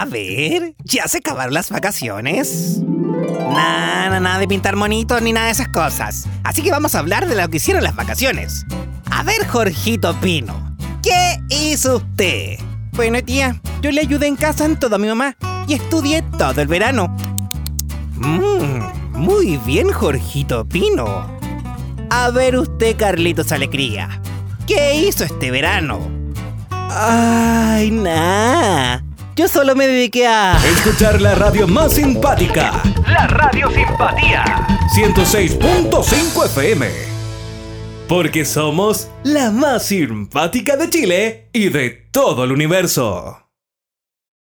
A ver, ¿ya se acabaron las vacaciones? Nada, nada de pintar monitos ni nada de esas cosas. Así que vamos a hablar de lo que hicieron las vacaciones. A ver, Jorgito Pino, ¿qué hizo usted? Bueno, tía, yo le ayudé en casa en todo a mi mamá y estudié todo el verano. Mmm, muy bien, Jorgito Pino. A ver usted, Carlitos Alegría, ¿qué hizo este verano? Ay, nada. Yo solo me dediqué a... Escuchar la radio más simpática. La Radio Simpatía. 106.5 FM. Porque somos la más simpática de Chile y de todo el universo.